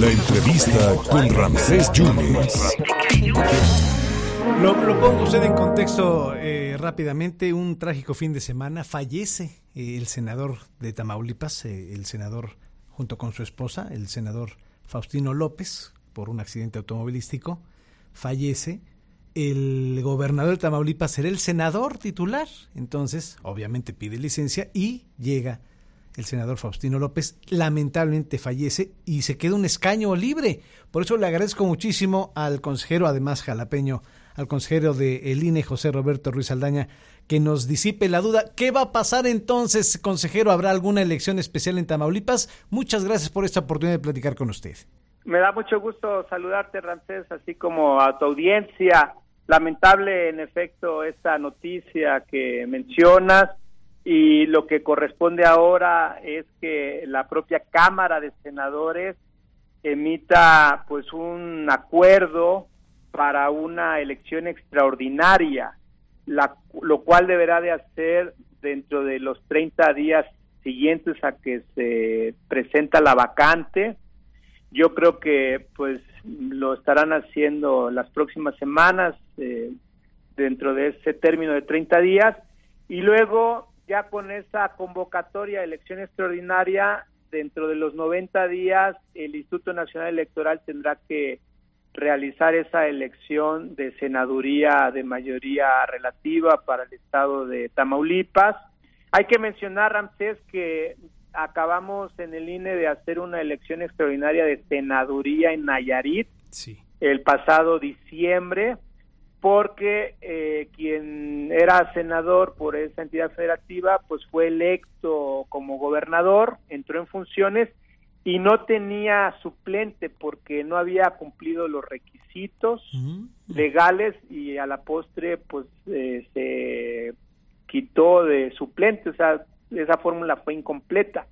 La entrevista con Ramsés Yunes. Lo, lo pongo usted en contexto eh, rápidamente. Un trágico fin de semana. Fallece eh, el senador de Tamaulipas, eh, el senador junto con su esposa, el senador Faustino López, por un accidente automovilístico. Fallece. El gobernador de Tamaulipas será el senador titular. Entonces, obviamente pide licencia y llega el senador Faustino López lamentablemente fallece y se queda un escaño libre. Por eso le agradezco muchísimo al consejero, además jalapeño, al consejero de el INE, José Roberto Ruiz Aldaña, que nos disipe la duda. ¿Qué va a pasar entonces, consejero? ¿Habrá alguna elección especial en Tamaulipas? Muchas gracias por esta oportunidad de platicar con usted. Me da mucho gusto saludarte, Ramsés, así como a tu audiencia. Lamentable, en efecto, esta noticia que mencionas y lo que corresponde ahora es que la propia Cámara de Senadores emita pues un acuerdo para una elección extraordinaria, la, lo cual deberá de hacer dentro de los 30 días siguientes a que se presenta la vacante. Yo creo que pues lo estarán haciendo las próximas semanas eh, dentro de ese término de 30 días y luego ya con esa convocatoria de elección extraordinaria, dentro de los 90 días, el Instituto Nacional Electoral tendrá que realizar esa elección de senaduría de mayoría relativa para el estado de Tamaulipas. Hay que mencionar, Ramsés, que acabamos en el INE de hacer una elección extraordinaria de senaduría en Nayarit el pasado diciembre porque eh, quien era senador por esa entidad federativa pues fue electo como gobernador, entró en funciones y no tenía suplente porque no había cumplido los requisitos legales y a la postre pues eh, se quitó de suplente, o sea, esa fórmula fue incompleta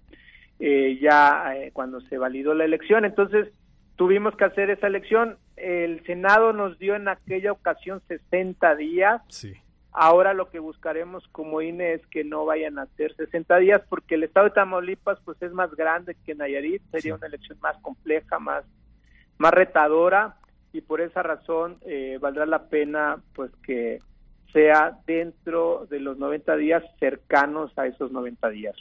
eh, ya cuando se validó la elección, entonces tuvimos que hacer esa elección. El Senado nos dio en aquella ocasión 60 días. Sí. Ahora lo que buscaremos como INE es que no vayan a ser 60 días porque el estado de Tamaulipas pues es más grande que Nayarit, sería una elección más compleja, más más retadora y por esa razón eh, valdrá la pena pues que sea dentro de los 90 días cercanos a esos 90 días.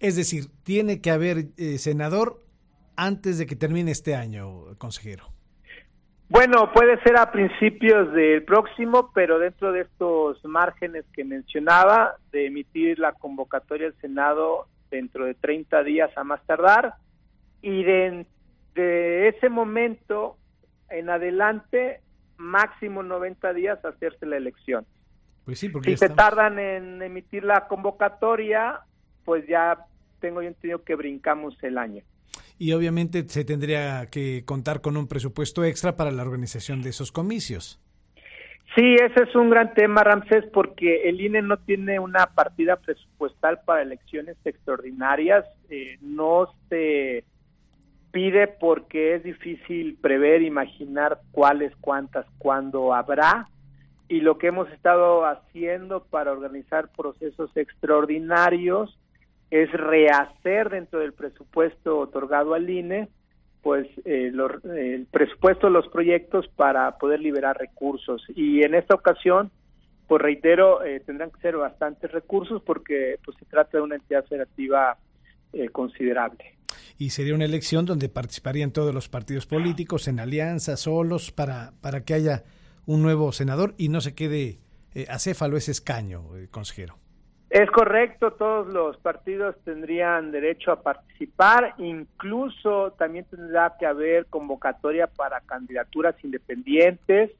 Es decir, tiene que haber eh, senador antes de que termine este año, consejero? Bueno, puede ser a principios del próximo, pero dentro de estos márgenes que mencionaba, de emitir la convocatoria al Senado dentro de 30 días a más tardar, y de, de ese momento en adelante, máximo 90 días hacerse la elección. Pues sí, porque si se tardan en emitir la convocatoria, pues ya tengo yo entendido que brincamos el año y obviamente se tendría que contar con un presupuesto extra para la organización de esos comicios. Sí, ese es un gran tema, Ramsés, porque el INE no tiene una partida presupuestal para elecciones extraordinarias, eh, no se pide porque es difícil prever, imaginar cuáles, cuántas, cuándo habrá, y lo que hemos estado haciendo para organizar procesos extraordinarios es rehacer dentro del presupuesto otorgado al INE pues eh, el presupuesto de los proyectos para poder liberar recursos. Y en esta ocasión pues reitero eh, tendrán que ser bastantes recursos porque pues se trata de una entidad federativa eh, considerable. Y sería una elección donde participarían todos los partidos políticos en alianzas solos para para que haya un nuevo senador y no se quede acéfalo ese escaño consejero es correcto, todos los partidos tendrían derecho a participar, incluso también tendrá que haber convocatoria para candidaturas independientes.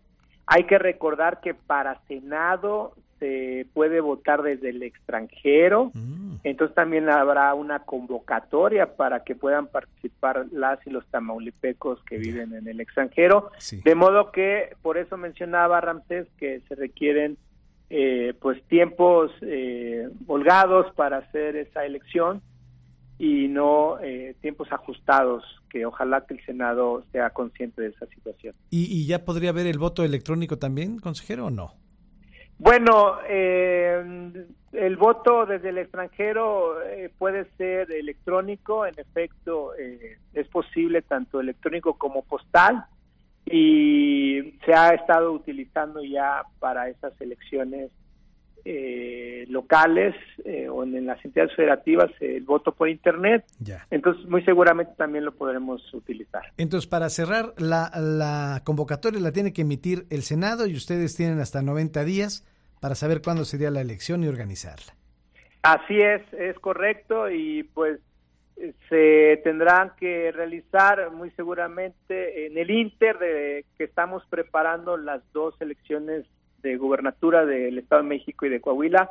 Hay que recordar que para Senado se puede votar desde el extranjero, mm. entonces también habrá una convocatoria para que puedan participar las y los tamaulipecos que viven en el extranjero, de modo que por eso mencionaba Ramsés que se requieren eh, pues tiempos eh, holgados para hacer esa elección y no eh, tiempos ajustados, que ojalá que el Senado sea consciente de esa situación. ¿Y, ya podría haber el voto electrónico también, consejero, o no? Bueno, eh, el voto desde el extranjero eh, puede ser electrónico, en efecto, eh, es posible tanto electrónico como postal y se ha estado utilizando ya para esas elecciones eh, locales eh, o en, las entidades federativas el voto por internet. Ya. Entonces, muy seguramente también lo podremos utilizar. Entonces, para cerrar, la, la convocatoria la tiene que emitir el Senado y ustedes tienen hasta 90 días para saber cuándo sería la elección y organizarla. Así es, es correcto y pues se tendrán que realizar muy seguramente en el Inter de que estamos preparando las dos elecciones de gubernatura del Estado de México y de Coahuila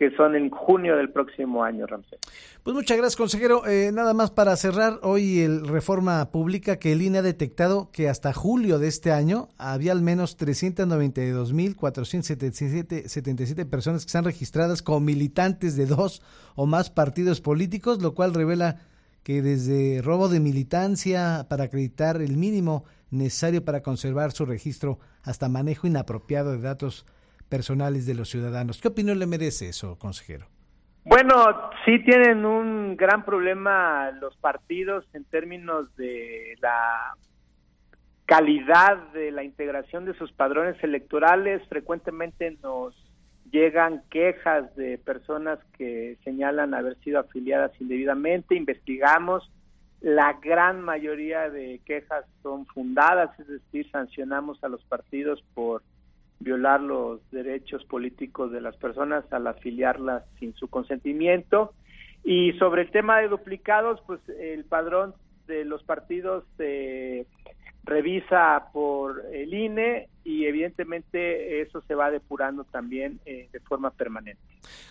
que son en junio del próximo año, Ramsey. Pues muchas gracias, consejero. Eh, nada más para cerrar, hoy el Reforma publica que el INE ha detectado que hasta julio de este año había al menos 392.477 personas que están registradas como militantes de dos o más partidos políticos, lo cual revela que desde robo de militancia para acreditar el mínimo necesario para conservar su registro hasta manejo inapropiado de datos personales de los ciudadanos. ¿Qué opinión le merece eso, consejero? Bueno, sí tienen un gran problema los partidos en términos de la calidad de la integración de sus padrones electorales. Frecuentemente nos llegan quejas de personas que señalan haber sido afiliadas indebidamente, investigamos, la gran mayoría de quejas son fundadas, es decir, sancionamos a los partidos por violar los derechos políticos de las personas al afiliarlas sin su consentimiento. Y sobre el tema de duplicados, pues el padrón de los partidos se revisa por el INE y evidentemente eso se va depurando también eh, de forma permanente.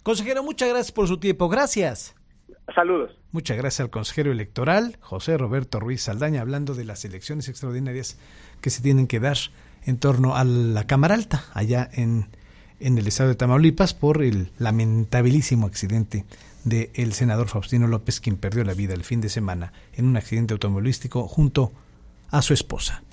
Consejero, muchas gracias por su tiempo. Gracias. Saludos. Muchas gracias al consejero electoral, José Roberto Ruiz Saldaña, hablando de las elecciones extraordinarias que se tienen que dar en torno a la Cámara Alta, allá en, en el estado de Tamaulipas, por el lamentabilísimo accidente del senador Faustino López, quien perdió la vida el fin de semana en un accidente automovilístico junto a su esposa.